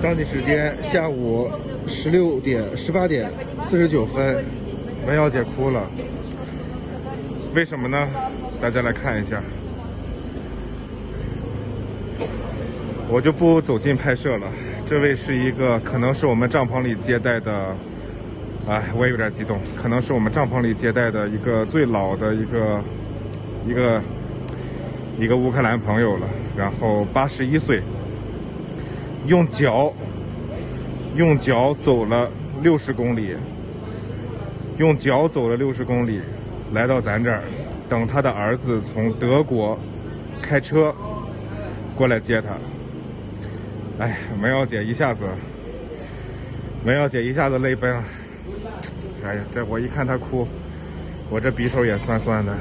当地时间下午十六点十八点四十九分，文瑶姐哭了。为什么呢？大家来看一下。我就不走近拍摄了。这位是一个，可能是我们帐篷里接待的，哎，我也有点激动，可能是我们帐篷里接待的一个最老的一个，一个，一个乌克兰朋友了。然后八十一岁。用脚，用脚走了六十公里，用脚走了六十公里，来到咱这儿，等他的儿子从德国开车过来接他。哎，文瑶姐一下子，文瑶姐一下子泪奔了。哎呀，这我一看她哭，我这鼻头也酸酸的。